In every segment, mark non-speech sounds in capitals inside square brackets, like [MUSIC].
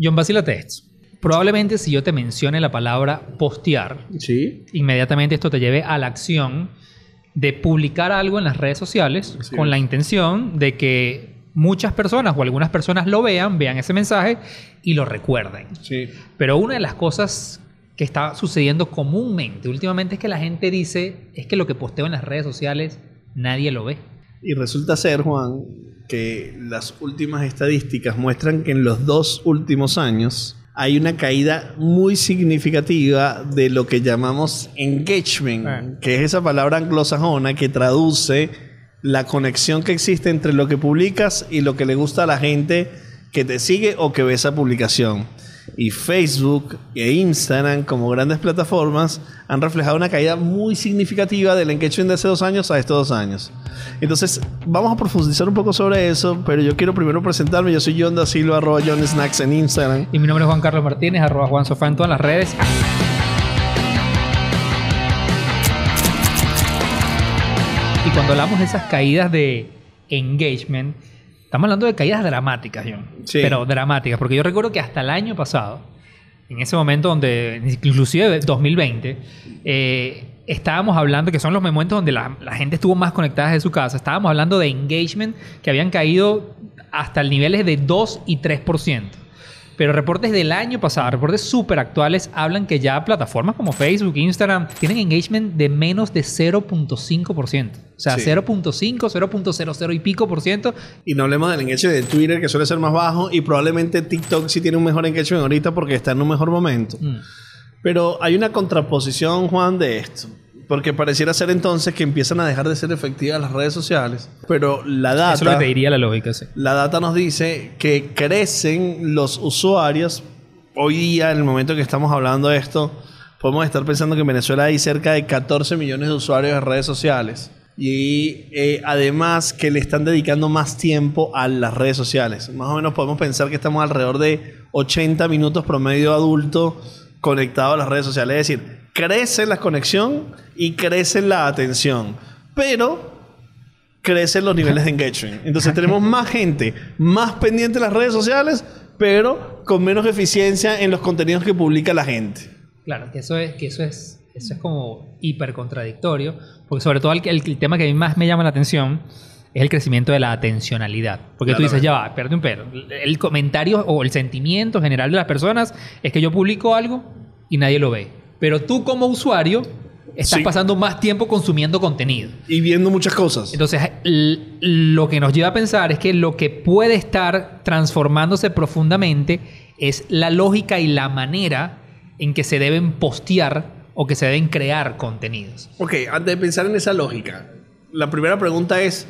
John, vacílate esto. Probablemente si yo te mencione la palabra postear, Sí. inmediatamente esto te lleve a la acción de publicar algo en las redes sociales con la intención de que muchas personas o algunas personas lo vean, vean ese mensaje y lo recuerden. Sí. Pero una de las cosas que está sucediendo comúnmente últimamente es que la gente dice, es que lo que posteo en las redes sociales nadie lo ve. Y resulta ser, Juan, que las últimas estadísticas muestran que en los dos últimos años hay una caída muy significativa de lo que llamamos engagement, Ah. que es esa palabra anglosajona que traduce la conexión que existe entre lo que publicas y lo que le gusta a la gente que te sigue o que ve esa publicación. Y Facebook e Instagram, como grandes plataformas, han reflejado una caída muy significativa del engagement de hace dos años a estos dos años. Entonces, vamos a profundizar un poco sobre eso, pero yo quiero primero presentarme. Yo soy John da Silva, arroba John Snacks en Instagram. Y mi nombre es Juan Carlos Martínez, arroba Juan Sofá en todas las redes. Y cuando hablamos de esas caídas de engagement, estamos hablando de caídas dramáticas, John. Sí. Pero dramáticas, porque yo recuerdo que hasta el año pasado, en ese momento donde, inclusive 2020, eh, estábamos hablando, que son los momentos donde la, la gente estuvo más conectada desde su casa, estábamos hablando de engagement que habían caído hasta niveles de 2 y 3%. Pero reportes del año pasado, reportes súper actuales, hablan que ya plataformas como Facebook, Instagram, tienen engagement de menos de 0.5%. O sea, Sí. 0.5, 0.00 y pico por ciento. Y no hablemos del engagement de Twitter, que suele ser más bajo, y probablemente TikTok sí tiene un mejor engagement ahorita porque está en un mejor momento. Mm. Pero hay una contraposición, Juan, de esto. Porque pareciera ser entonces que empiezan a dejar de ser efectivas las redes sociales. Pero la data... Eso es lo que te diría la lógica, sí. La data nos dice que crecen los usuarios. Hoy día, en el momento que estamos hablando de esto, podemos estar pensando que en Venezuela hay cerca de 14 millones de usuarios de redes sociales. Y eh, además que le están dedicando más tiempo a las redes sociales. Más o menos podemos pensar que estamos alrededor de 80 minutos promedio adulto conectado a las redes sociales. Es decir, crece la conexión y crece la atención. Pero crecen los niveles de engagement. Entonces tenemos más gente más pendiente de las redes sociales, pero con menos eficiencia en los contenidos que publica la gente. Claro, que eso es, que eso es, eso es como hiper contradictorio, porque sobre todo el, tema que a mí más me llama la atención es el crecimiento de la atencionalidad. Porque tú dices, ya va, espérate un. El comentario o el sentimiento general de las personas es que yo publico algo y nadie lo ve. Pero tú como usuario estás Sí. pasando más tiempo consumiendo contenido. Y viendo muchas cosas. Entonces, lo que nos lleva a pensar es que lo que puede estar transformándose profundamente es la lógica y la manera en que se deben postear o que se deben crear contenidos. Ok, antes de pensar en esa lógica, la primera pregunta es,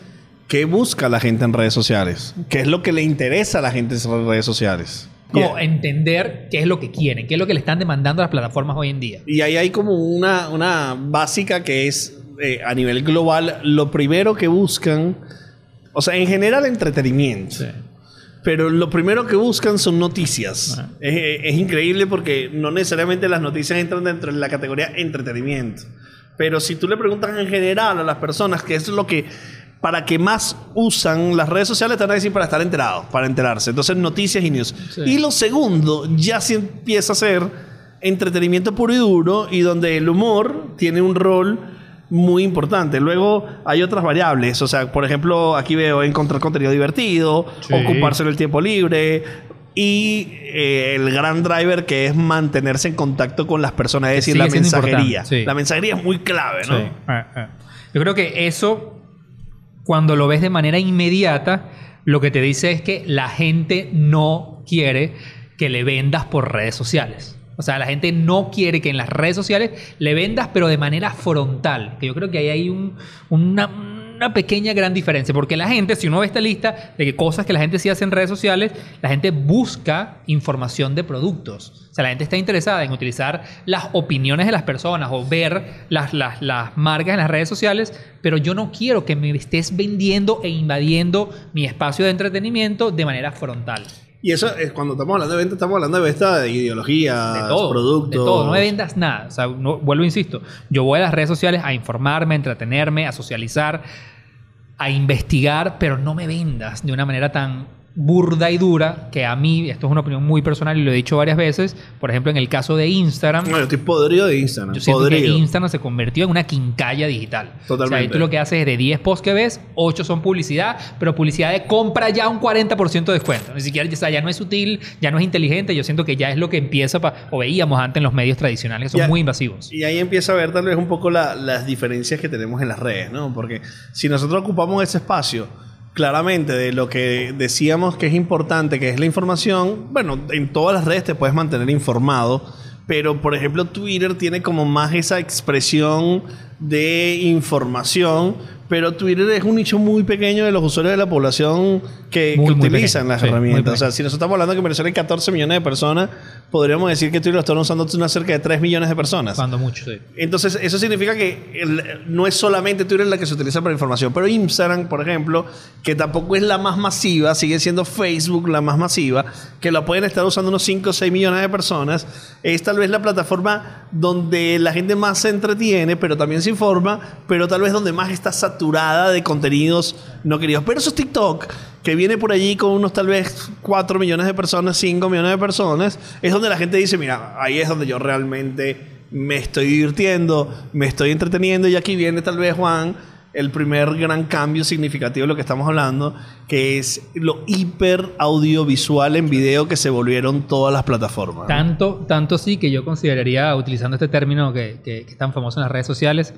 ¿qué busca la gente en redes sociales? ¿Qué es lo que le interesa a la gente en redes sociales? Como Yeah. entender qué es lo que quieren, qué es lo que le están demandando a las plataformas hoy en día. Y ahí hay como una, una básica que es eh, a nivel global, lo primero que buscan, o sea, en general entretenimiento. Pero lo primero que buscan son noticias. Es increíble porque no necesariamente las noticias entran dentro de la categoría entretenimiento. Pero si tú le preguntas en general a las personas qué es lo que para que más usan las redes sociales, te van a decir para estar enterados, para enterarse. Entonces, noticias y news. Sí. Y lo segundo, ya se empieza a ser entretenimiento puro y duro y donde el humor tiene un rol muy importante. Luego hay otras variables, o sea, por ejemplo, aquí veo encontrar contenido divertido, Sí. ocuparse en el tiempo libre y eh, el gran driver que es mantenerse en contacto con las personas, es decir, la mensajería. sí. La mensajería es muy clave, ¿no? Sí. Ah, ah. Yo creo que eso, cuando lo ves de manera inmediata, lo que te dice es que la gente no quiere que le vendas por redes sociales. O sea, la gente no quiere que en las redes sociales le vendas, pero de manera frontal. Que yo creo que ahí hay un- una, una pequeña gran diferencia. Porque la gente, si uno ve esta lista de cosas que la gente sí hace en redes sociales, la gente busca información de productos. O sea, la gente está interesada en utilizar las opiniones de las personas o ver las, las, las marcas en las redes sociales, pero yo no quiero que me estés vendiendo e invadiendo mi espacio de entretenimiento de manera frontal. Y eso es cuando estamos hablando de venta, estamos hablando de venta de ideología, De todo. productos. De todo. No me vendas nada. O sea, no- vuelvo, insisto. Yo voy a las redes sociales a informarme, a entretenerme, a socializar, a investigar, pero no me vendas de una manera tan burda y dura, que a mí, esto es una opinión muy personal y lo he dicho varias veces, por ejemplo, en el caso de Instagram, No, yo estoy podrido de Instagram. yo siento que podrido. Instagram se convirtió en una quincalla digital. Totalmente. O sea, ahí tú lo que haces es de 10 posts que ves, 8 son publicidad, pero publicidad de compra ya un 40% de descuento. Ni siquiera, o sea, ya no es sutil, ya no es inteligente. Yo siento que ya es lo que empieza, pa- o veíamos antes en los medios tradicionales, que son Ya. muy invasivos. Y ahí empieza a ver tal vez un poco la- las diferencias que tenemos en las redes, ¿no? Porque si nosotros ocupamos ese espacio, claramente de lo que decíamos que es importante, que es la información, bueno, en todas las redes te puedes mantener informado, pero por ejemplo Twitter tiene como más esa expresión de información, pero Twitter es un nicho muy pequeño de los usuarios de la población que, Muy, que muy utilizan pequeño. las Sí, herramientas. O sea, si nosotros estamos hablando que en Venezuela hay 14 millones de personas, podríamos decir que Twitter lo están usando una cerca de 3 millones de personas. Cuando mucho, sí. Entonces, eso significa que el- no es solamente Twitter la que se utiliza para información, pero Instagram, por ejemplo, que tampoco es la más masiva, sigue siendo Facebook la más masiva, que la pueden estar usando unos 5 o 6 millones de personas, es tal vez la plataforma donde la gente más se entretiene, pero también se informa, pero tal vez donde más está saturada de contenidos no queridos. Pero eso es TikTok, que viene por allí con unos tal vez 4 millones de personas, 5 millones de personas, es donde la gente dice, mira, ahí es donde yo realmente me estoy divirtiendo, me estoy entreteniendo y aquí viene tal vez Juan el primer gran cambio significativo de lo que estamos hablando, que es lo hiper audiovisual en video que se volvieron todas las plataformas. Tanto, tanto sí que yo consideraría, utilizando este término que, que- que es tan famoso en las redes sociales,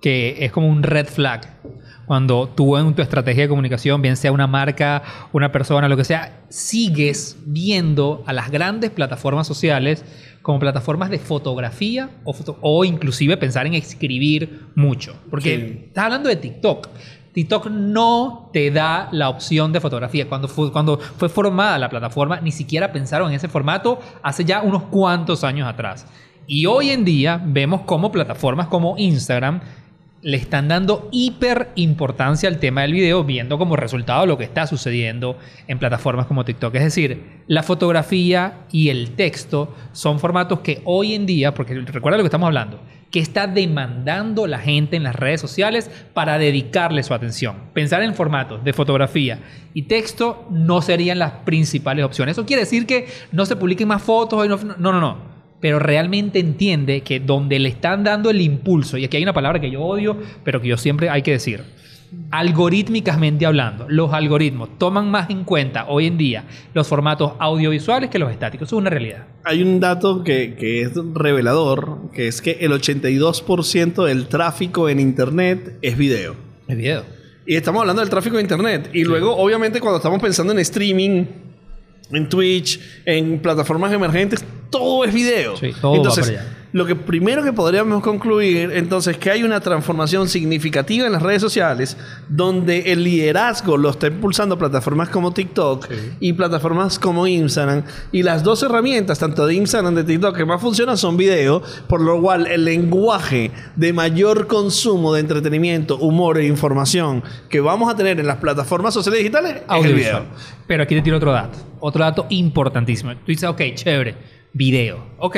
que es como un red flag. Cuando tú en tu estrategia de comunicación, bien sea una marca, una persona, lo que sea, sigues viendo a las grandes plataformas sociales como plataformas de fotografía o, foto- o inclusive pensar en escribir mucho. Porque Sí. estás hablando de TikTok. TikTok no te da la opción de fotografía. Cuando fue, cuando fue formada la plataforma, ni siquiera pensaron en ese formato hace ya unos cuantos años atrás. Y hoy en día vemos cómo plataformas como Instagram le están dando hiper importancia al tema del video, viendo como resultado lo que está sucediendo en plataformas como TikTok. Es decir, la fotografía y el texto son formatos que hoy en día, porque recuerda lo que estamos hablando, que está demandando la gente en las redes sociales para dedicarle su atención. Pensar en formatos de fotografía y texto no serían las principales opciones. Eso quiere decir que no se publiquen más fotos. No, no, no. Pero realmente entiende que donde le están dando el impulso, y aquí hay una palabra que yo odio, pero que yo siempre hay que decir, algorítmicamente hablando, los algoritmos toman más en cuenta hoy en día los formatos audiovisuales que los estáticos. Eso es una realidad. Hay un dato que, que es revelador, que es que el 82% del tráfico en Internet es video. El video. Y estamos hablando del tráfico de Internet. Y luego, obviamente, cuando estamos pensando en streaming, en Twitch, en plataformas emergentes, todo es video. Sí, todo va entonces, para allá. Lo que primero que podríamos concluir, entonces, que hay una transformación significativa en las redes sociales, donde el liderazgo lo está impulsando plataformas como TikTok Sí. y plataformas como Instagram. Y las dos herramientas, tanto de Instagram de TikTok, que más funcionan son video, por lo cual el lenguaje de mayor consumo de entretenimiento, humor e información que vamos a tener en las plataformas sociales digitales es el video. Pero aquí te tiro otro dato. Otro dato importantísimo. Tú dices, ok, chévere, video. Ok.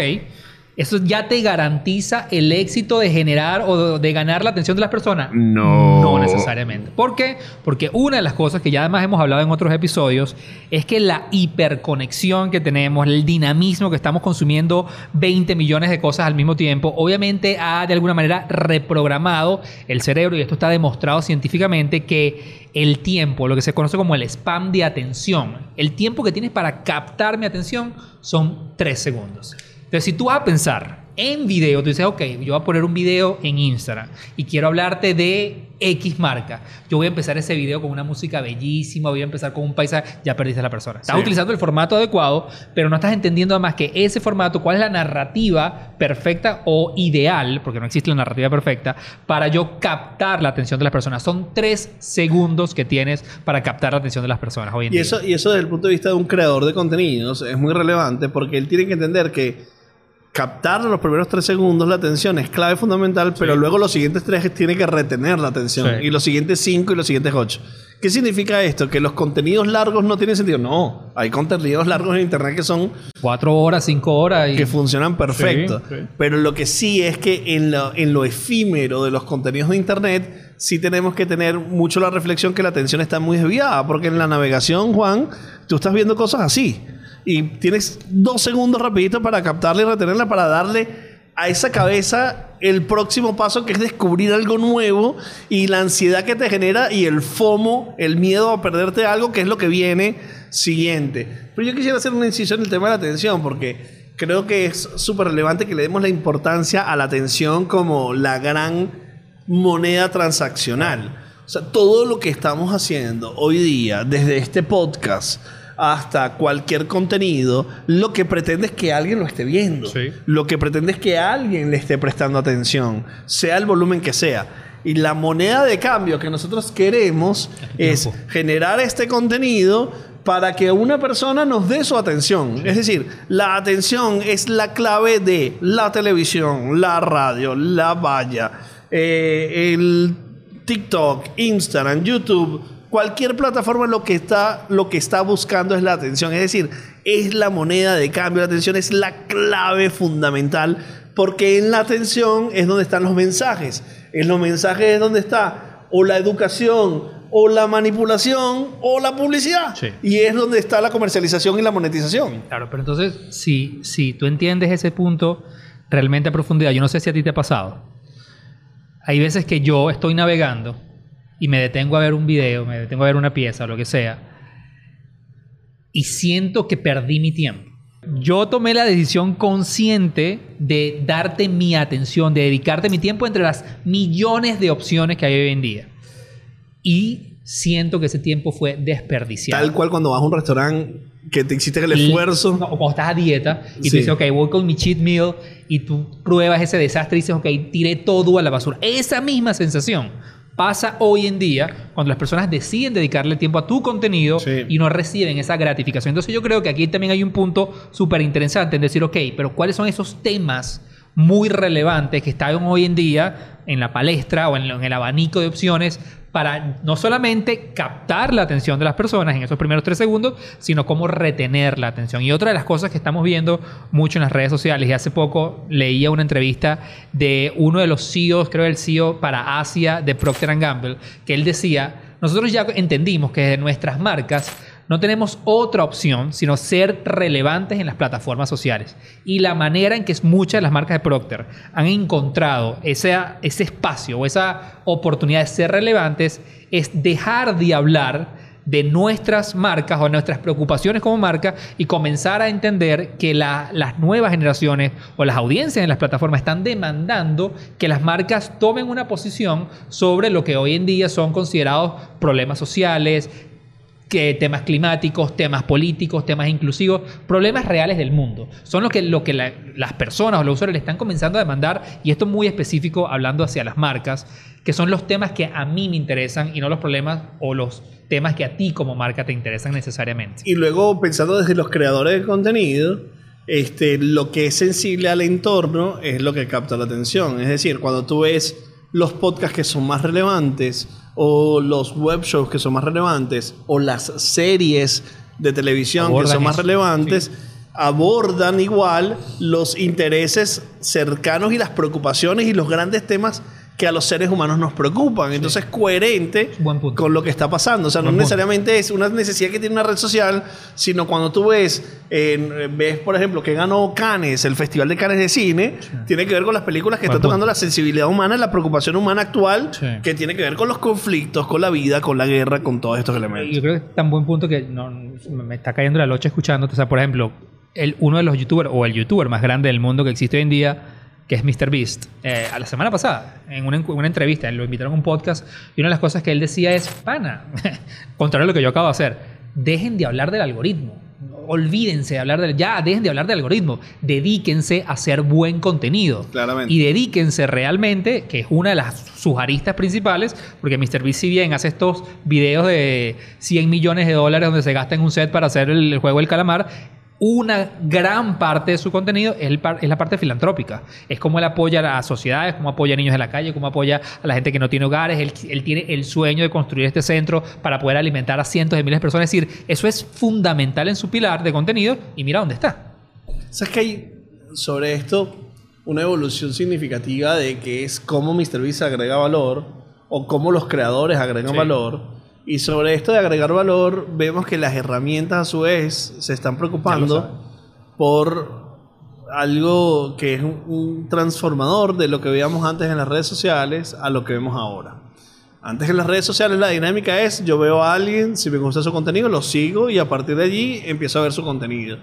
Eso ya te garantiza el éxito de generar o de, ganar la atención de las personas. No. No necesariamente. ¿Por qué? Porque una de las cosas que ya además hemos hablado en otros episodios es que la hiperconexión que tenemos, el dinamismo que estamos consumiendo 20 millones de cosas al mismo tiempo, obviamente ha de alguna manera reprogramado el cerebro y esto está demostrado científicamente que el tiempo, lo que se conoce como el spam de atención, el tiempo que tienes para captar mi atención son 3 segundos. Entonces, si tú vas a pensar en video, tú dices, ok, yo voy a poner un video en Instagram y quiero hablarte de X marca. Yo voy a empezar ese video con una música bellísima, voy a empezar con un paisaje, ya perdiste a la persona. Estás Sí. utilizando el formato adecuado, pero no estás entendiendo además que ese formato, cuál es la narrativa perfecta o ideal, porque no existe la narrativa perfecta, para yo captar la atención de las personas. Son tres segundos que tienes para captar la atención de las personas hoy en Y día. eso, y eso desde el punto de vista de un creador de contenidos es muy relevante porque él tiene que entender que captar los primeros tres segundos la atención es clave fundamental, pero luego los siguientes tres tiene que retener la atención Sí. y los siguientes cinco y los siguientes ocho. ¿Qué significa esto? ¿Que los contenidos largos no tienen sentido? No, hay contenidos largos en Internet que son... Cuatro horas, cinco horas. Y... Que funcionan perfecto. Sí. Pero lo que sí es que en lo, en lo efímero de los contenidos de Internet, sí tenemos que tener mucho la reflexión que la atención está muy desviada. Porque en la navegación, Juan, tú estás viendo cosas así. Y tienes dos segundos rapidito para captarla y retenerla, para darle a esa cabeza el próximo paso que es descubrir algo nuevo y la ansiedad que te genera y el FOMO, el miedo a perderte algo, que es lo que viene siguiente. Pero yo quisiera hacer una incisión en el tema de la atención porque creo que es súper relevante que le demos la importancia a la atención como la gran moneda transaccional. O sea, todo lo que estamos haciendo hoy día, desde este podcast, hasta cualquier contenido, lo que pretende es que alguien lo esté viendo. Sí. Lo que pretende es que alguien le esté prestando atención, sea el volumen que sea. Y la moneda de cambio que nosotros queremos es generar este contenido para que una persona nos dé su atención. Es decir, la atención es la clave de la televisión, la radio, la valla, eh, el TikTok, Instagram, YouTube, cualquier plataforma lo que está lo que está buscando es la atención, es decir, es la moneda de cambio, la atención es la clave fundamental porque en la atención es donde están los mensajes. En los mensajes es donde está o la educación o la manipulación o la publicidad. Sí. Y es donde está la comercialización y la monetización. Claro, pero entonces, si, si tú entiendes ese punto realmente a profundidad, yo no sé si a ti te ha pasado. Hay veces que yo estoy navegando y me detengo a ver un video, me detengo a ver una pieza o lo que sea, y siento que perdí mi tiempo. Yo tomé la decisión consciente de darte mi atención, de dedicarte mi tiempo entre las millones de opciones que hay hoy en día. Y siento que ese tiempo fue desperdiciado. Tal cual cuando vas a un restaurante que te hiciste el esfuerzo. No, o cuando estás a dieta y Sí. tú dices, ok, voy con mi cheat meal y tú pruebas ese desastre y dices, ok, tiré todo a la basura. Esa misma sensación pasa hoy en día cuando las personas deciden dedicarle tiempo a tu contenido Sí. y no reciben esa gratificación. Entonces yo creo que aquí también hay un punto súper interesante en decir, ok, pero ¿cuáles son esos temas muy relevantes que están hoy en día en la palestra o en, en el abanico de opciones para no solamente captar la atención de las personas en esos primeros tres segundos, sino cómo retener la atención. Y otra de las cosas que estamos viendo mucho en las redes sociales, y hace poco leía una entrevista de uno de los CEOs, creo el CEO para Asia de Procter Gamble, que él decía, nosotros ya entendimos que de nuestras marcas no tenemos otra opción sino ser relevantes en las plataformas sociales. Y la manera en que muchas de las marcas de Procter han encontrado ese, ese espacio o esa oportunidad de ser relevantes es dejar de hablar de nuestras marcas o nuestras preocupaciones como marca y comenzar a entender que la- las nuevas generaciones o las audiencias en las plataformas están demandando que las marcas tomen una posición sobre lo que hoy en día son considerados problemas sociales, que temas climáticos, temas políticos, temas inclusivos, problemas reales del mundo. Son lo que, que la- las personas o los usuarios le están comenzando a demandar, y esto muy específico hablando hacia las marcas, que son los temas que a mí me interesan y no los problemas o los temas que a ti como marca te interesan necesariamente. Y luego, pensando desde los creadores de contenido, este, lo que es sensible al entorno es lo que capta la atención. Es decir, cuando tú ves los podcasts que son más relevantes, o los web shows que son más relevantes, o las series de televisión que son más eso, relevantes, abordan igual los intereses cercanos y las preocupaciones y los grandes temas que a los seres humanos nos preocupan. Entonces, coherente Buen punto. con lo que está pasando. O sea, no punto. necesariamente es una necesidad que tiene una red social, sino cuando tú ves, eh, ves por ejemplo, que ganó Cannes, el Festival de Cannes de Cine, tiene que ver con las películas que Buen están punto. tocando la sensibilidad humana, la preocupación humana actual, Sí. que tiene que ver con los conflictos, con la vida, con la guerra, con todos estos elementos. Yo creo que es tan buen punto que no- me está cayendo la locha escuchándote. O sea, por ejemplo, el, uno de los youtubers o el youtuber más grande del mundo que existe hoy en día, que es MrBeast, eh, a la semana pasada, en una, en una entrevista, lo invitaron a un podcast y una de las cosas que él decía es, pana, [LAUGHS] contrario a lo que yo acabo de hacer, dejen de hablar del algoritmo. Olvídense de hablar del... Ya, dejen de hablar del algoritmo. Dedíquense a hacer buen contenido. Claramente. Y dedíquense realmente, que es una de las sus aristas principales, porque MrBeast si bien hace estos videos de 100 millones de dólares donde se gasta en un set para hacer el, el juego del calamar, una gran parte de su contenido es, el par- es la parte filantrópica. Es como él apoya a las sociedades, cómo apoya a niños de la calle, cómo apoya a la gente que no tiene hogares. Él, él tiene el sueño de construir este centro para poder alimentar a cientos de miles de personas. Es decir, eso es fundamental en su pilar de contenido y mira dónde está. ¿Sabes que hay sobre esto una evolución significativa de que es cómo MrBeast agrega valor o cómo los creadores agregan Sí. valor? Y sobre esto de agregar valor, vemos que las herramientas a su vez se están preocupando por algo que es un, un transformador de lo que veíamos antes en las redes sociales a lo que vemos ahora. Antes en las redes sociales la dinámica es yo veo a alguien, si me gusta su contenido, lo sigo y a partir de allí empiezo a ver su contenido.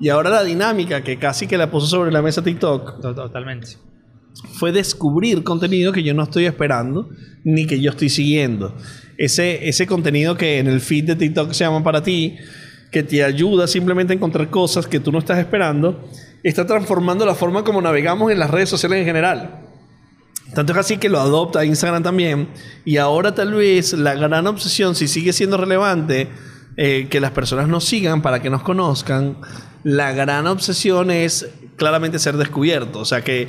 Y ahora la dinámica que casi que la puso sobre la mesa TikTok Totalmente. fue descubrir contenido que yo no estoy esperando ni que yo estoy siguiendo. Ese, ese contenido que en el feed de TikTok se llama para ti, que te ayuda simplemente a encontrar cosas que tú no estás esperando, está transformando la forma como navegamos en las redes sociales en general. Tanto es así que lo adopta Instagram también. Y ahora tal vez la gran obsesión, si sigue siendo relevante, eh, que las personas nos sigan para que nos conozcan, la gran obsesión es claramente ser descubierto. O sea, que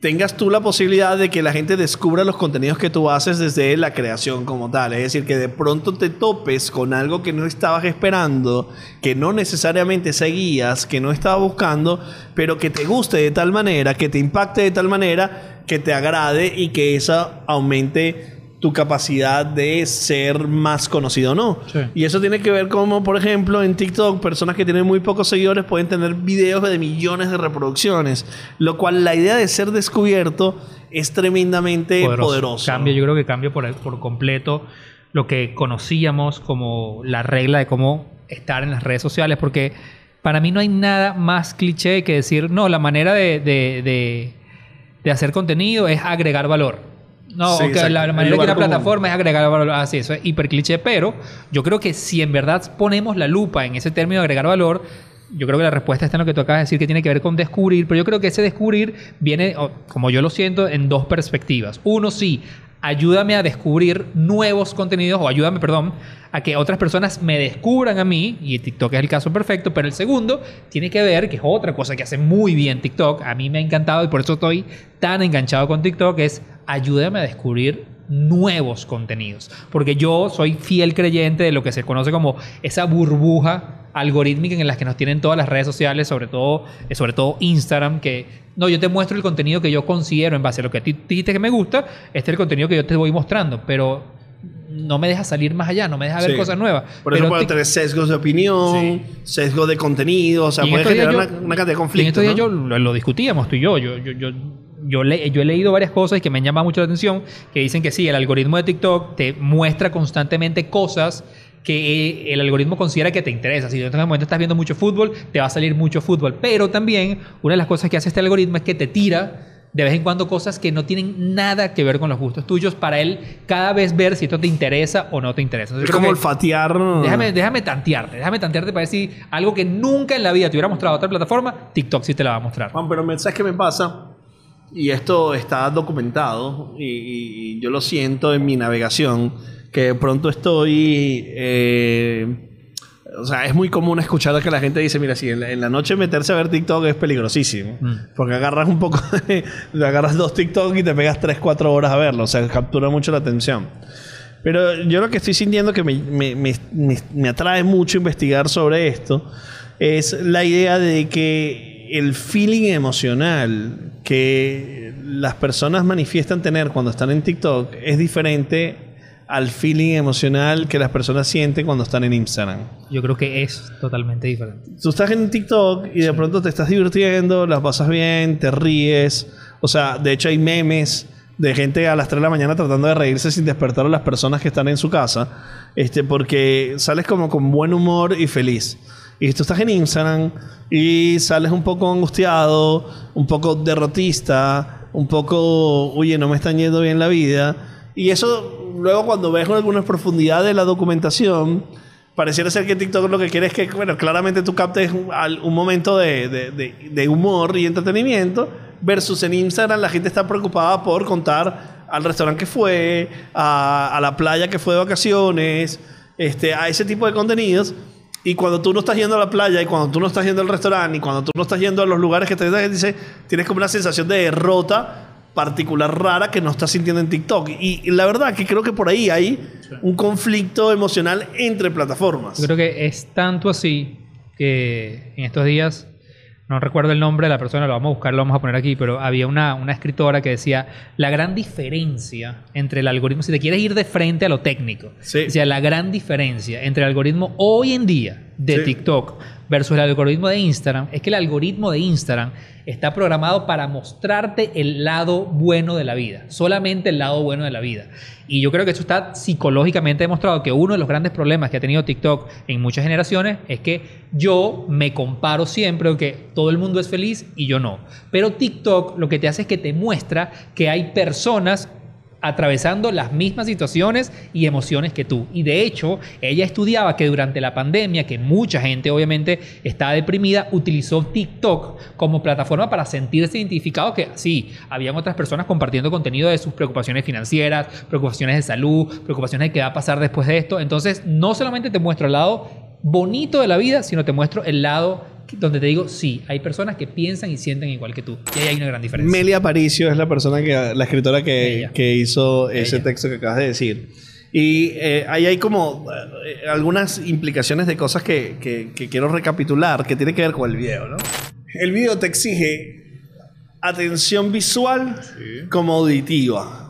tengas tú la posibilidad de que la gente descubra los contenidos que tú haces desde la creación como tal. Es decir, que de pronto te topes con algo que no estabas esperando, que no necesariamente seguías, que no estabas buscando, pero que te guste de tal manera, que te impacte de tal manera, que te agrade y que esa aumente tu capacidad de ser más conocido o no. Sí. Y eso tiene que ver como, por ejemplo, en TikTok, personas que tienen muy pocos seguidores pueden tener videos de millones de reproducciones, lo cual la idea de ser descubierto es tremendamente poderoso. Cambia, yo creo que cambia por, por completo lo que conocíamos como la regla de cómo estar en las redes sociales, porque para mí no hay nada más cliché que decir, no, la manera de, de- de- de hacer contenido es agregar valor. No, Sí, la manera de que común. plataforma es agregar valor. Así, eso es hiper cliché, pero yo creo que si en verdad ponemos la lupa en ese término de agregar valor, yo creo que la respuesta está en lo que tú acabas de decir, que tiene que ver con descubrir, pero yo creo que ese descubrir viene, como yo lo siento, en dos perspectivas. Uno, sí, ayúdame a descubrir nuevos contenidos, o ayúdame, perdón, a que otras personas me descubran a mí, y TikTok es el caso perfecto, pero el segundo tiene que ver, que es otra cosa que hace muy bien TikTok, a mí me ha encantado y por eso estoy tan enganchado con TikTok, es ayúdame a descubrir nuevos contenidos. Porque yo soy fiel creyente de lo que se conoce como esa burbuja algorítmica en la que nos tienen todas las redes sociales, sobre todo, eh, sobre todo Instagram, que no, yo te muestro el contenido que yo considero en base a lo que a ti dijiste que me gusta, este es el contenido que yo te voy mostrando, pero no me deja salir más allá, no me deja ver Sí. cosas nuevas. Por eso Pero puede tener sesgos de opinión, Sí. sesgos de contenido, o sea, puede días generar yo- una, una cantidad de y en conflictos. estos días ¿no? yo lo, lo discutíamos tú y yo. Yo, yo, yo, yo, le- yo he leído varias cosas que me han llamado mucho la atención que dicen que sí, el algoritmo de TikTok te muestra constantemente cosas que eh, el algoritmo considera que te interesa. Si en este momento estás viendo mucho fútbol, te va a salir mucho fútbol. Pero también una de las cosas que hace este algoritmo es que te tira de vez en cuando cosas que no tienen nada que ver con los gustos tuyos para él cada vez ver si esto te interesa o no te interesa. Entonces, Es como olfatear. Déjame, déjame tantearte, déjame tantearte para decir algo que nunca en la vida te hubiera mostrado otra plataforma, TikTok sí te la va a mostrar. Juan, pero ¿sabes qué me pasa? Y esto está documentado y, yo lo siento en mi navegación, que de pronto estoy... eh, o sea, es muy común escuchar que la gente dice, mira, si en la, en la noche meterse a ver TikTok es peligrosísimo. Mm. Porque agarras un poco, de- [LAUGHS] agarras dos TikTok y te pegas 3, 4 horas a verlo. O sea, captura mucho la atención. Pero yo lo que estoy sintiendo que me- me- me- me atrae mucho investigar sobre esto es la idea de que el feeling emocional que las personas manifiestan tener cuando están en TikTok es diferente al feeling emocional que las personas sienten cuando están en Instagram. Yo creo que es totalmente diferente. Tú estás en TikTok y de pronto te estás divirtiendo, las pasas bien, te ríes. O sea, de hecho hay memes de gente a las 3 de la mañana tratando de reírse sin despertar a las personas que están en su casa. Este, porque sales como con buen humor y feliz. Y tú estás en Instagram y sales un poco angustiado, un poco derrotista, un poco, oye, no me están yendo bien la vida. Y eso, luego cuando ves algunas profundidades de la documentación, pareciera ser que TikTok lo que quiere es que, bueno, claramente tú captes un, un momento de, de- de- de humor y entretenimiento, versus en Instagram la gente está preocupada por contar al restaurante que fue, a, a la playa que fue de vacaciones, este, a ese tipo de contenidos. Y cuando tú no estás yendo a la playa, y cuando tú no estás yendo al restaurante, y cuando tú no estás yendo a los lugares que te dice, tienes como una sensación de derrota particular rara que no estás sintiendo en TikTok. Y, y la verdad que creo que por ahí hay un conflicto emocional entre plataformas. Yo creo que es tanto así que en estos días, no recuerdo el nombre de la persona, lo vamos a buscar, lo vamos a poner aquí, pero había una, una escritora que decía la gran diferencia entre el algoritmo, si te quieres ir de frente a lo técnico, Sí. decía la gran diferencia entre el algoritmo hoy en día de Sí. TikTok versus el algoritmo de Instagram es que el algoritmo de Instagram está programado para mostrarte el lado bueno de la vida, solamente el lado bueno de la vida. Y yo creo que eso está psicológicamente demostrado que uno de los grandes problemas que ha tenido TikTok en muchas generaciones es que yo me comparo siempre que todo el mundo es feliz y yo no. Pero TikTok lo que te hace es que te muestra que hay personas atravesando las mismas situaciones y emociones que tú. Y de hecho, ella estudiaba que durante la pandemia, que mucha gente obviamente estaba deprimida, utilizó TikTok como plataforma para sentirse identificado que sí, habían otras personas compartiendo contenido de sus preocupaciones financieras, preocupaciones de salud, preocupaciones de qué va a pasar después de esto. Entonces, no solamente te muestro el lado bonito de la vida, sino te muestro el lado donde te digo, sí, hay personas que piensan y sienten igual que tú. Y ahí hay una gran diferencia. Melia Aparicio es la persona que, la escritora que, que hizo ese Ella. texto que acabas de decir. Y eh, ahí hay como eh, algunas implicaciones de cosas que, que- que quiero recapitular que tiene que ver con el video, ¿no? El video te exige atención visual como auditiva.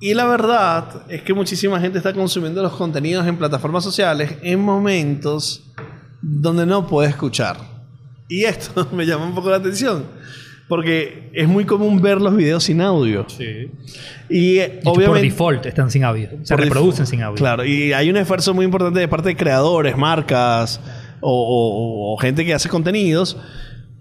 Y la verdad es que muchísima gente está consumiendo los contenidos en plataformas sociales en momentos donde no puede escuchar. Y esto [LAUGHS] me llama un poco la atención. Porque es muy común ver los videos sin audio. Y eh, De hecho, Por obviamente. default están sin audio. Se reproducen default. sin audio. Claro, y hay un esfuerzo muy importante de parte de creadores, marcas o, o- o gente que hace contenidos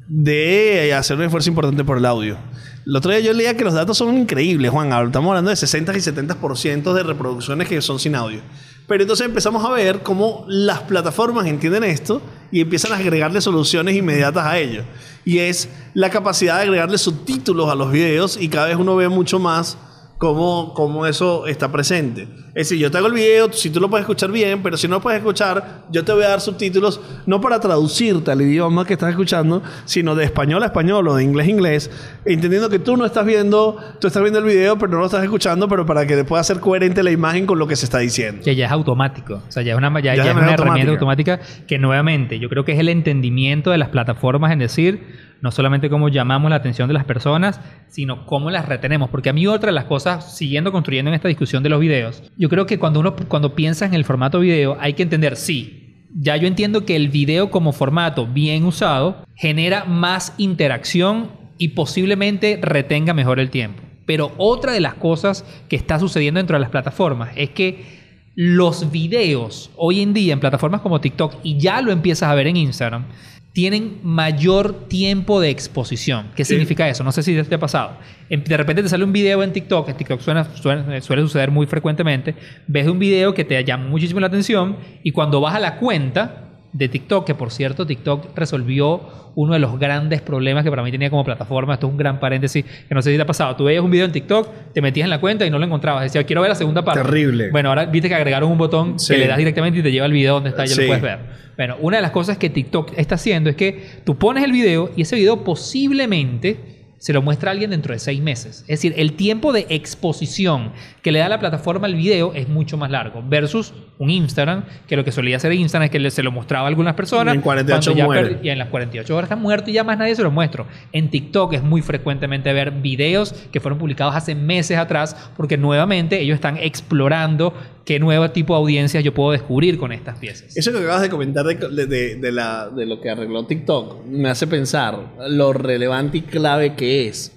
de hacer un esfuerzo importante por el audio. El otro día yo leía que los datos son increíbles, Juan. Estamos hablando de 60 y 70% de reproducciones que son sin audio. Pero entonces empezamos a ver cómo las plataformas entienden esto y empiezan a agregarle soluciones inmediatas a ello. Y es la capacidad de agregarle subtítulos a los videos y cada vez uno ve mucho más cómo, cómo eso está presente. Es decir, yo te hago el video, si tú lo puedes escuchar bien, pero si no lo puedes escuchar, yo te voy a dar subtítulos, no para traducirte al idioma que estás escuchando, sino de español a español o de inglés a inglés, entendiendo que tú no estás viendo, tú estás viendo el video, pero no lo estás escuchando, pero para que pueda ser coherente la imagen con lo que se está diciendo. Que ya es automático. O sea, ya es una, ya, Ya ya es una herramienta automática que nuevamente yo creo que es el entendimiento de las plataformas en decir no solamente cómo llamamos la atención de las personas, sino cómo las retenemos. Porque a mí otra de las cosas, siguiendo construyendo en esta discusión de los videos, yo creo que cuando uno cuando piensa en el formato video hay que entender, sí, ya yo entiendo que el video como formato bien usado genera más interacción y posiblemente retenga mejor el tiempo. Pero otra de las cosas que está sucediendo dentro de las plataformas es que los videos hoy en día en plataformas como TikTok y ya lo empiezas a ver en Instagram tienen mayor tiempo de exposición. ¿Qué Sí. significa eso? No sé si te ha pasado. En- De repente te sale un video en TikTok, en TikTok suena- suena- suele suceder muy frecuentemente, ves un video que te llama muchísimo la atención y cuando vas a la cuenta de TikTok, que por cierto TikTok resolvió uno de los grandes problemas que para mí tenía como plataforma, esto es un gran paréntesis que no sé si te ha pasado, tú veías un video en TikTok, te metías en la cuenta y no lo encontrabas, decía quiero ver la segunda parte. Terrible. Bueno, ahora viste que agregaron un botón Sí. que le das directamente y te lleva al video donde está, ya Sí. lo puedes ver. Bueno, una de las cosas que TikTok está haciendo es que tú pones el video y ese video posiblemente se lo muestra a alguien dentro de seis meses. Es decir, el tiempo de exposición que le da la plataforma al video es mucho más largo versus un Instagram, que lo que solía hacer Instagram es que le- se lo mostraba a algunas personas. Y en 48 cuando ya muere. y en las 48 horas está muerto y ya más nadie se lo muestro. En TikTok es muy frecuentemente ver videos que fueron publicados hace meses atrás porque nuevamente ellos están explorando qué nuevo tipo de audiencias yo puedo descubrir con estas piezas. Eso que acabas de comentar de, de- lo que arregló TikTok me hace pensar lo relevante y clave que es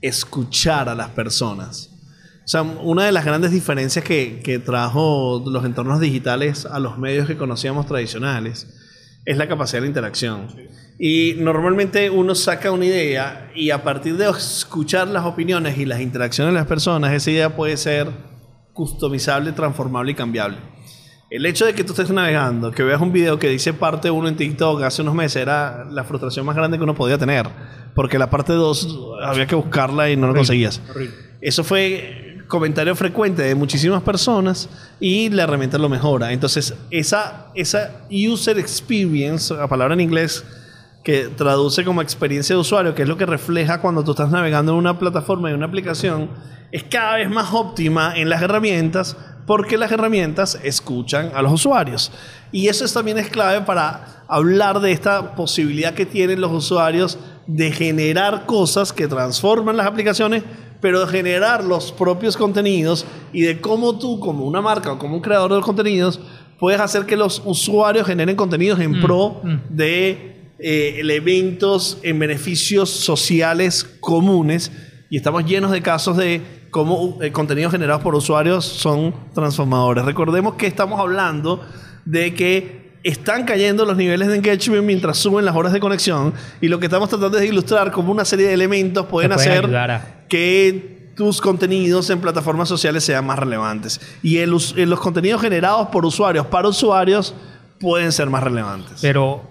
escuchar a las personas. O sea, una de las grandes diferencias que, que trajo los entornos digitales a los medios que conocíamos tradicionales es la capacidad de interacción. Y normalmente uno saca una idea y a partir de escuchar las opiniones y las interacciones de las personas, esa idea puede ser customizable, transformable y cambiable. El hecho de que tú estés navegando, que veas un video que dice parte 1 en TikTok hace unos meses, era la frustración más grande que uno podía tener. Porque la parte 2 había que buscarla y no lo conseguías. Eso fue comentario frecuente de muchísimas personas y la herramienta lo mejora. Entonces, esa, esa user experience, la palabra en inglés que traduce como experiencia de usuario, que es lo que refleja cuando tú estás navegando en una plataforma, en una aplicación, es cada vez más óptima en las herramientas porque las herramientas escuchan a los usuarios. Y eso también es clave para hablar de esta posibilidad que tienen los usuarios de generar cosas que transforman las aplicaciones, pero de generar los propios contenidos y de cómo tú, como una marca o como un creador de contenidos, puedes hacer que los usuarios generen contenidos en Mm, pro mm. de eh, eventos en beneficios sociales comunes. Y estamos llenos de casos de cómo eh, contenidos generados por usuarios son transformadores. Recordemos que estamos hablando de que están cayendo los niveles de engagement mientras suben las horas de conexión y lo que estamos tratando es de ilustrar cómo una serie de elementos pueden, hacer a- que tus contenidos en plataformas sociales sean más relevantes. Y el eh, los contenidos generados por usuarios para usuarios pueden ser más relevantes. Pero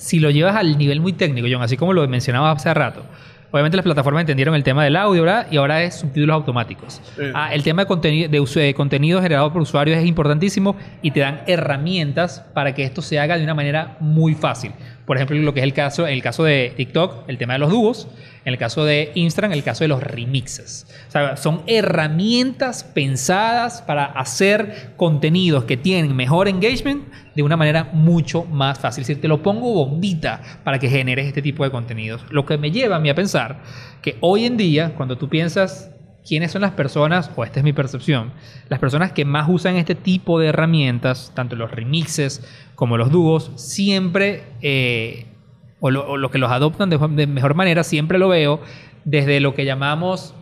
si lo llevas al nivel muy técnico, John, así como lo mencionaba hace rato, obviamente las plataformas entendieron el tema del audio, ¿verdad? Y ahora es subtítulos automáticos. Sí. Ah, el tema de, contenido de contenido generado por usuarios es importantísimo y te dan herramientas para que esto se haga de una manera muy fácil. Por ejemplo, lo que es el caso, en el caso de TikTok, el tema de los dúos. En el caso de Instagram, el caso de los remixes. Son herramientas pensadas para hacer contenidos que tienen mejor engagement de una manera mucho más fácil. Te lo pongo bombita para que generes este tipo de contenidos. Lo que me lleva a mí a pensar que hoy en día, cuando tú piensas quiénes son las personas, o esta es mi percepción, las personas que más usan este tipo de herramientas, tanto los remixes como los dúos, siempre, eh, o, lo, o lo que los adoptan de, de mejor manera, siempre lo veo desde lo que llamamos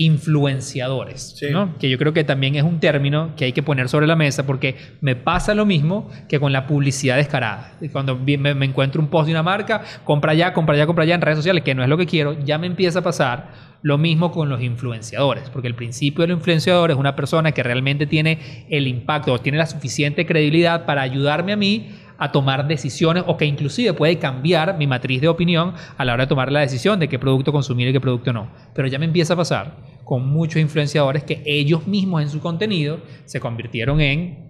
influenciadores, Sí. ¿no? que yo creo que también es un término que hay que poner sobre la mesa porque me pasa lo mismo que con la publicidad descarada. Cuando me, me encuentro un post de una marca, compra ya, compra ya, compra ya en redes sociales, que no es lo que quiero, ya me empieza a pasar lo mismo con los influenciadores, porque el principio del influenciador es una persona que realmente tiene el impacto o tiene la suficiente credibilidad para ayudarme a mí a tomar decisiones o que inclusive puede cambiar mi matriz de opinión a la hora de tomar la decisión de qué producto consumir y qué producto no. Pero ya me empieza a pasar con muchos influenciadores que ellos mismos en su contenido se convirtieron en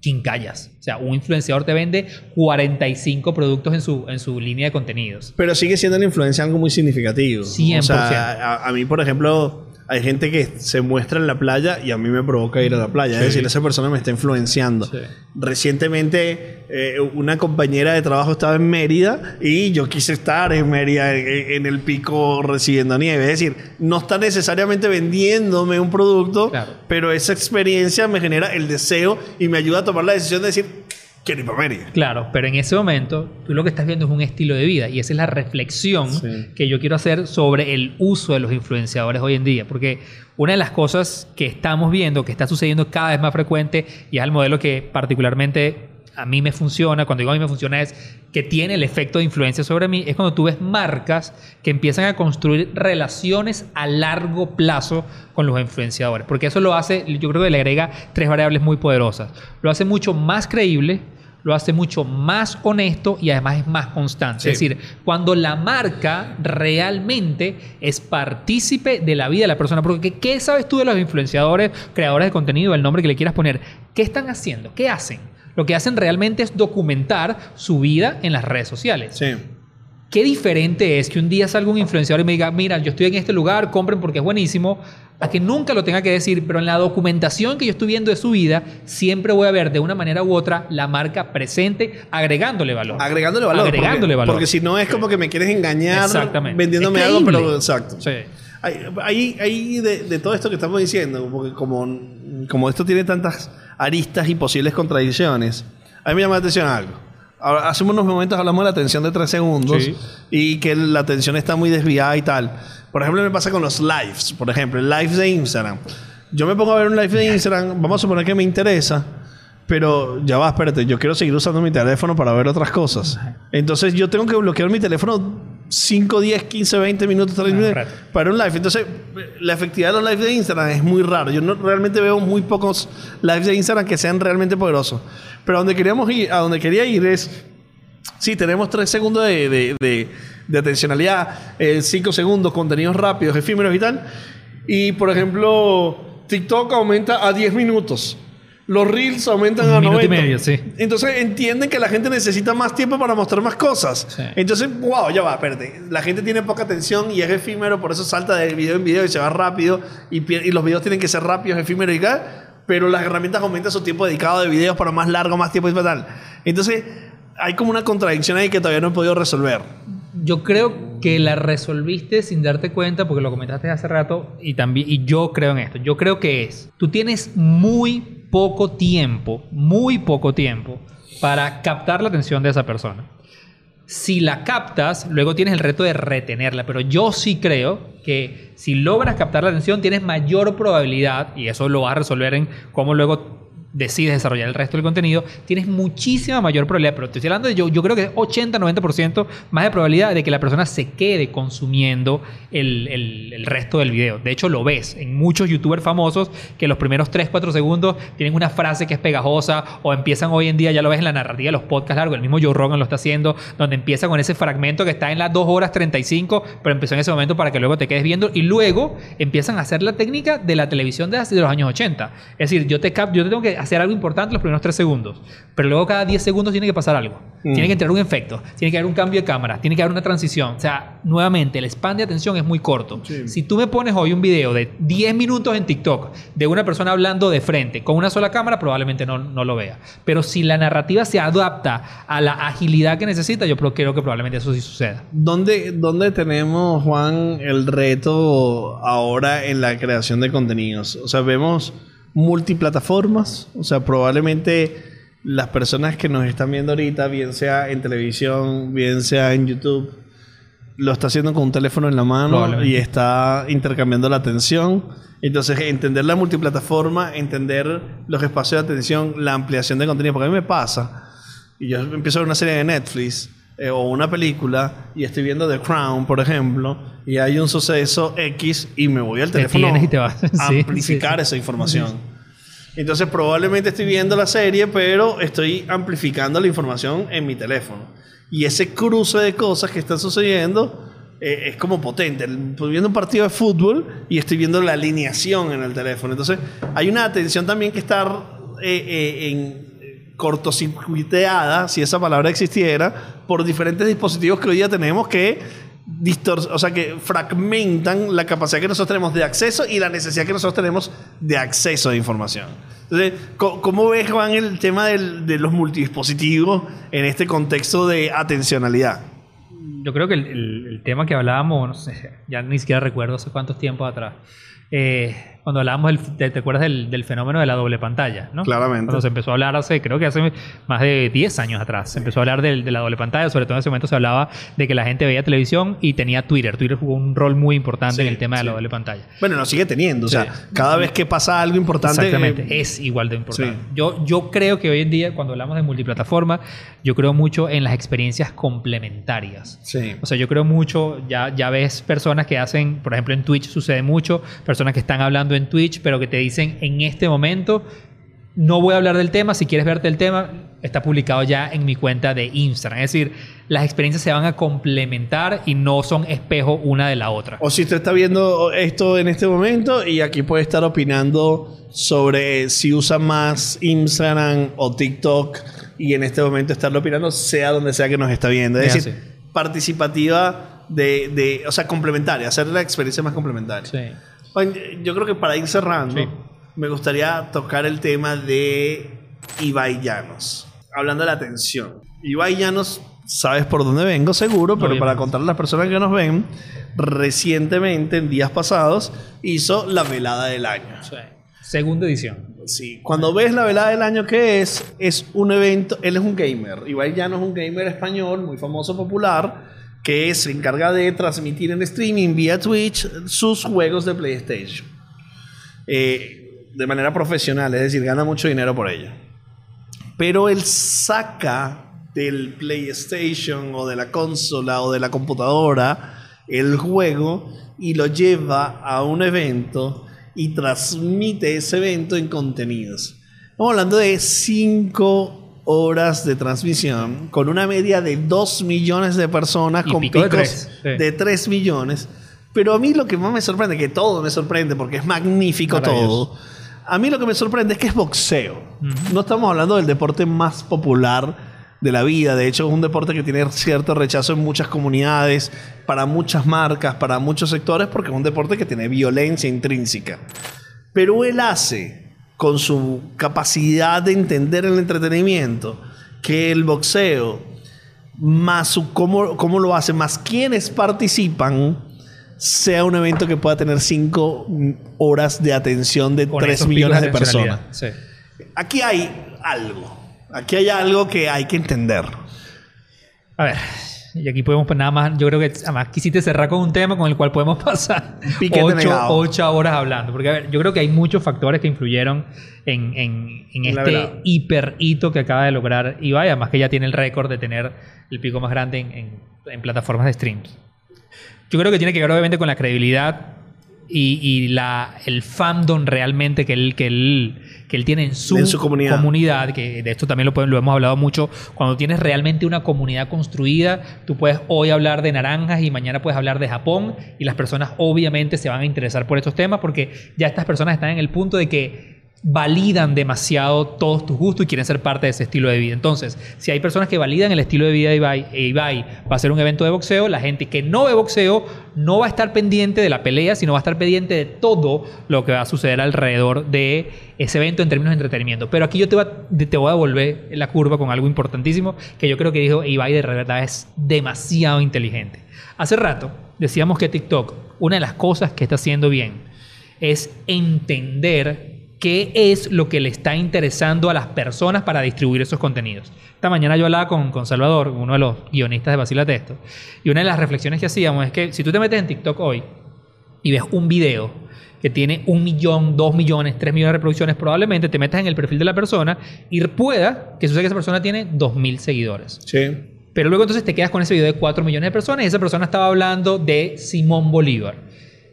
quincallas. O sea, un influenciador te vende 45 productos en su, en su línea de contenidos. Pero sigue siendo la influencia algo muy significativo. 100%. O sea, a, a mí, por ejemplo, hay gente que se muestra en la playa y a mí me provoca ir a la playa. Sí. Es decir, esa persona me está influenciando. Sí. Recientemente, eh, una compañera de trabajo estaba en Mérida y yo quise estar en Mérida en, en el pico recibiendo nieve. Es decir, no está necesariamente vendiéndome un producto, Claro. pero esa experiencia me genera el deseo y me ayuda a tomar la decisión de decir, quiero ir para. Claro, pero en ese momento tú lo que estás viendo es un estilo de vida y esa es la reflexión Sí. que yo quiero hacer sobre el uso de los influenciadores hoy en día, porque una de las cosas que estamos viendo, que está sucediendo cada vez más frecuente y es el modelo que particularmente a mí me funciona, cuando digo a mí me funciona es que tiene el efecto de influencia sobre mí, es cuando tú ves marcas que empiezan a construir relaciones a largo plazo con los influenciadores, porque eso lo hace, yo creo que le agrega tres variables muy poderosas. Lo hace mucho más creíble, lo hace mucho más honesto y además es más constante. Sí. Es decir, cuando la marca realmente es partícipe de la vida de la persona. Porque ¿qué sabes tú de los influenciadores, creadores de contenido, el nombre que le quieras poner? ¿Qué están haciendo? ¿Qué hacen? Lo que hacen realmente es documentar su vida en las redes sociales. Sí. Qué diferente es que un día salga un influenciador y me diga, mira, yo estoy en este lugar, compren porque es buenísimo, a que nunca lo tenga que decir, pero en la documentación que yo estoy viendo de su vida, siempre voy a ver de una manera u otra la marca presente, agregándole valor. Agregándole valor. Agregándole porque, valor. Porque si no es como que me quieres engañar Exactamente. vendiéndome Es algo, pero exacto. Sí. Ahí, ahí, ahí de, de todo esto que estamos diciendo, porque como, como esto tiene tantas aristas y posibles contradicciones, a mí me llama la atención algo. Ahora, hace unos momentos hablamos de la atención de tres segundos Sí. y que la atención está muy desviada y tal. Por ejemplo, me pasa con los lives. Por ejemplo, el live de Instagram. Yo me pongo a ver un live de Instagram, vamos a suponer que me interesa, pero ya va, espérate, yo quiero seguir usando mi teléfono para ver otras cosas. Entonces yo tengo que bloquear mi teléfono 5, 10, 15, 20 minutos, 30 un minutos para un live. Entonces, la efectividad de los lives de Instagram es muy raro. Yo no, realmente veo muy pocos lives de Instagram que sean realmente poderosos. Pero a donde queríamos ir, a donde quería ir es Sí, tenemos tres segundos de, de, de- de atencionalidad, eh, cinco segundos, contenidos rápidos, efímeros y tal. Y por ejemplo, TikTok aumenta a 10 minutos. Los Reels aumentan Un a minuto 90. y medio, sí. Entonces entienden que la gente necesita más tiempo para mostrar más cosas. Sí. Entonces, wow, ya va, espérate. La gente tiene poca atención y es efímero, por eso salta de video en video y se va rápido. Y, y los videos tienen que ser rápidos, efímeros y tal. Pero las herramientas aumentan su tiempo dedicado de videos para más largo, más tiempo y tal. Entonces, hay como una contradicción ahí que todavía no he podido resolver. Yo creo que la resolviste sin darte cuenta, porque lo comentaste hace rato, y también, y yo creo en esto. Yo creo que es, tú tienes muy poco tiempo, muy poco tiempo para captar la atención de esa persona. Si la captas, luego tienes el reto de retenerla, pero yo sí creo que si logras captar la atención, tienes mayor probabilidad, y eso lo vas a resolver en cómo luego decides desarrollar el resto del contenido, tienes muchísima mayor probabilidad, pero te estoy hablando de yo, yo creo que es 80-90% más de probabilidad de que la persona se quede consumiendo el, el- resto del video. De hecho, lo ves en muchos youtubers famosos que los primeros 3-4 segundos tienen una frase que es pegajosa o empiezan hoy en día, ya lo ves en la narrativa de los podcasts largos, el mismo Joe Rogan lo está haciendo, donde empieza con ese fragmento que está en las 2 horas 35, pero empezó en ese momento para que luego te quedes viendo y luego empiezan a hacer la técnica de la televisión de, hace- de los años 80. Es decir, yo te, cap yo te tengo que hacer algo importante los primeros 3 segundos, pero luego cada 10 segundos tiene que pasar algo. Mm. Tiene que entrar un efecto, tiene que haber un cambio de cámara, tiene que haber una transición. O sea, nuevamente, el span de atención es muy corto. Sí. Si tú me pones hoy un video de 10 minutos en TikTok de una persona hablando de frente con una sola cámara, probablemente no, no lo vea. Pero si la narrativa se adapta a la agilidad que necesita, yo creo que probablemente eso sí suceda. ¿Dónde, ¿Dónde tenemos, Juan, el reto ahora en la creación de contenidos? O sea, vemos multiplataformas. O sea, probablemente las personas que nos están viendo ahorita, bien sea en televisión, bien sea en YouTube, lo está haciendo con un teléfono en la mano y está intercambiando la atención. Entonces, entender la multiplataforma, entender los espacios de atención, la ampliación de contenido. Porque a mí me pasa, y yo empiezo a ver una serie de Netflix eh, o una película y estoy viendo The Crown, por ejemplo, y hay un suceso X y me voy al Te teléfono tienes y te vas. [LAUGHS] a Sí, amplificar sí, esa información. Entonces probablemente estoy viendo la serie, pero estoy amplificando la información en mi teléfono. Y ese cruce de cosas que están sucediendo eh, es como potente. Estoy viendo un partido de fútbol y estoy viendo la alineación en el teléfono. Entonces hay una atención también que está eh, eh, en cortocircuiteada, si esa palabra existiera, por diferentes dispositivos que hoy día tenemos que o sea, que fragmentan la capacidad que nosotros tenemos de acceso y la necesidad que nosotros tenemos de acceso a información. Entonces, ¿cómo ves, Juan, el tema del- de los multidispositivos en este contexto de atencionalidad? Yo creo que el, el- el tema que hablábamos, no sé, ya ni siquiera recuerdo hace cuántos tiempos atrás. Eh, cuando hablábamos, del- de- ¿te acuerdas del, del fenómeno de la doble pantalla? ¿no? Claramente. Cuando se empezó a hablar hace, creo que hace más de 10 años atrás, se empezó a hablar del- de la doble pantalla, sobre todo en ese momento se hablaba de que la gente veía televisión y tenía Twitter. Twitter jugó un rol muy importante Sí, en el tema de la doble pantalla. Bueno, lo sigue teniendo. O Sí. sea, cada vez que pasa algo importante... Exactamente, eh, es igual de importante. Yo, yo creo que hoy en día, cuando hablamos de multiplataforma, yo creo mucho en las experiencias complementarias. sí. O sea, yo creo mucho, ya, ya ves personas que hacen, por ejemplo, en Twitch sucede mucho, personas que están hablando en Twitch, pero que te dicen en este momento, no voy a hablar del tema, si quieres verte el tema, está publicado ya en mi cuenta de Instagram. Es decir, las experiencias se van a complementar y no son espejo una de la otra. O si usted está viendo esto en este momento y aquí puede estar opinando sobre si usa más Instagram o TikTok y en este momento estarlo opinando, sea donde sea que nos está viendo. Es Es decir, así. participativa de, de- o sea, complementaria, hacer la experiencia más complementaria. Sí. Yo creo que para ir cerrando, Sí. me gustaría tocar el tema de Ibai Llanos. Hablando de la atención. Ibai Llanos, sabes por dónde vengo, seguro, pero Obviamente. para contarle a las personas que nos ven, recientemente, en días pasados, hizo la velada del año. Sí. Segunda edición. Sí, cuando ves la velada del año que es, es un evento, él es un gamer, Ibai es un gamer español muy famoso, popular, que se encarga de transmitir en streaming vía Twitch sus juegos de PlayStation. Eh, de manera profesional, es decir, gana mucho dinero por ello. Pero él saca del PlayStation o de la consola o de la computadora el juego y lo lleva a un evento y transmite ese evento en contenidos. Estamos hablando de 5 horas de transmisión con una media de 2 millones de personas Y con de picos sí. de 3 millones Pero a mí lo que más me sorprende, que todo me sorprende porque es magnífico todo. A mí lo que me sorprende es que es boxeo. No estamos hablando del deporte más popular de la vida. De hecho, es un deporte que tiene cierto rechazo en muchas comunidades, para muchas marcas, para muchos sectores, porque es un deporte que tiene violencia intrínseca. Pero él hace, con su capacidad de entender el entretenimiento, que el boxeo, más su, cómo, cómo lo hace, más quienes participan, sea un evento que pueda tener 5 horas de atención de Con 3 esos millones de personas. Sí. Aquí hay algo. Aquí hay algo que hay que entender. A ver, y aquí podemos pues, nada más, yo creo que además quisiste cerrar con un tema con el cual podemos [LAUGHS] pasar ocho, horas hablando. Porque a ver, yo creo que hay muchos factores que influyeron en, en- en La este hiper hito que acaba de lograr Ibai, además que ya tiene el récord de tener el pico más grande en plataformas de streams. Yo creo que tiene que ver obviamente con la credibilidad y, y la, el fandom realmente que él, que él, que él tiene en su, En su comunidad. comunidad, que de esto también lo, lo hemos hablado mucho, cuando tienes realmente una comunidad construida, tú puedes hoy hablar de naranjas y mañana puedes hablar de Japón y las personas obviamente se van a interesar por estos temas porque ya estas personas están en el punto de que validan demasiado todos tus gustos y quieren ser parte de ese estilo de vida. Entonces, si hay personas que validan el estilo de vida de Ibai, e Ibai va a ser un evento de boxeo, la gente que no ve boxeo no va a estar pendiente de la pelea, sino va a estar pendiente de todo lo que va a suceder alrededor de ese evento en términos de entretenimiento. Pero aquí yo te, te voy a devolver la curva con algo importantísimo que yo creo que dijo Ibai de verdad es demasiado inteligente. Hace rato decíamos que TikTok, una de las cosas que está haciendo bien es entender qué es lo que le está interesando a las personas para distribuir esos contenidos. Esta mañana yo hablaba con, con Salvador, uno de los guionistas de Vacilate Esto, y una de las reflexiones que hacíamos es que si tú te metes en TikTok hoy y ves un video que tiene un millón, dos millones, tres millones de reproducciones, probablemente te metas en el perfil de la persona y pueda que suceda que esa persona tiene dos mil seguidores. Sí. Pero luego entonces te quedas con ese video de 4 millones de personas y esa persona estaba hablando de Simón Bolívar.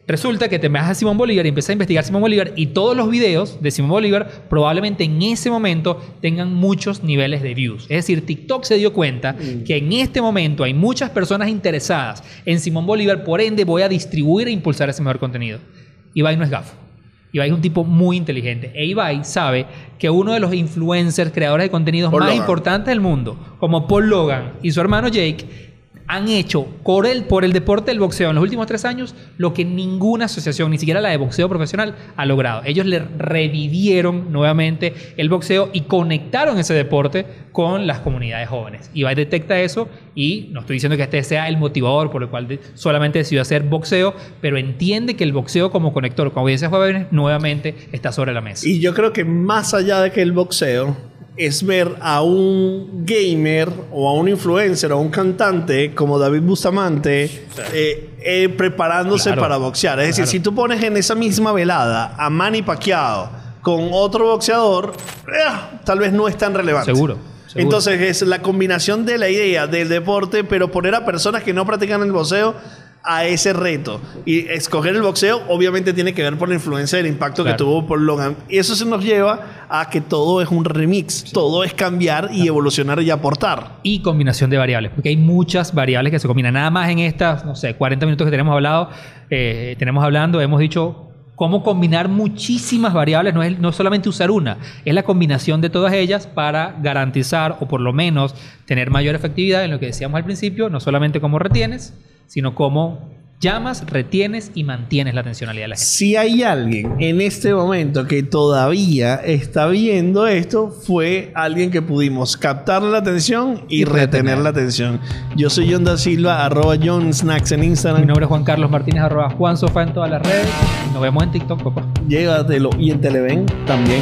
Resulta que te vas a Simón Bolívar y empiezas a investigar Simón Bolívar y todos los videos de Simón Bolívar probablemente en ese momento tengan muchos niveles de views. Es decir, TikTok se dio cuenta que en este momento hay muchas personas interesadas en Simón Bolívar, por ende voy a distribuir e impulsar ese mejor contenido. Ibai no es gafo. Ibai es un tipo muy inteligente. E Ibai sabe que uno de los influencers, creadores de contenidos Paul más Logan. importantes del mundo, como Paul Logan y su hermano Jake, han hecho por el, por el deporte del boxeo en los últimos tres años lo que ninguna asociación, ni siquiera la de boxeo profesional, ha logrado. Ellos le revivieron nuevamente el boxeo y conectaron ese deporte con las comunidades jóvenes. Ibai detecta eso y no estoy diciendo que este sea el motivador por el cual solamente decidió hacer boxeo, pero entiende que el boxeo como conector con audiencias jóvenes nuevamente está sobre la mesa. Y yo creo que más allá de que el boxeo es ver a un gamer o a un influencer o a un cantante como David Bustamante eh, eh, preparándose Claro. para boxear. Es decir, si tú pones en esa misma velada a Manny Pacquiao con otro boxeador, eh, tal vez no es tan relevante. Seguro, seguro. Entonces es la combinación de la idea del deporte, pero poner a personas que no practican el boxeo a ese reto. Y escoger el boxeo obviamente tiene que ver por la influencia del impacto Claro. que tuvo por Logan. Y eso se nos lleva a que todo es un remix. Todo es cambiar y evolucionar y aportar. y combinación de variables, porque hay muchas variables que se combinan. Nada más en estas, no sé, 40 minutos que tenemos hablado, eh, tenemos hablando, hemos dicho cómo combinar muchísimas variables, no es no solamente usar una, es la combinación de todas ellas para garantizar o por lo menos tener mayor efectividad en lo que decíamos al principio, no solamente cómo retienes, sino cómo llamas, retienes y mantienes la atencionalidad de la gente. Si hay alguien en este momento que todavía está viendo esto, fue alguien que pudimos captar la atención y, Y retener retener. la atención. Yo soy John da Silva, arroba John Snacks en Mi Instagram. nombre es Juan Carlos Martínez, arroba Juan Sofá en todas las redes. Nos vemos en TikTok, papá. Llévatelo. Y en Televen también.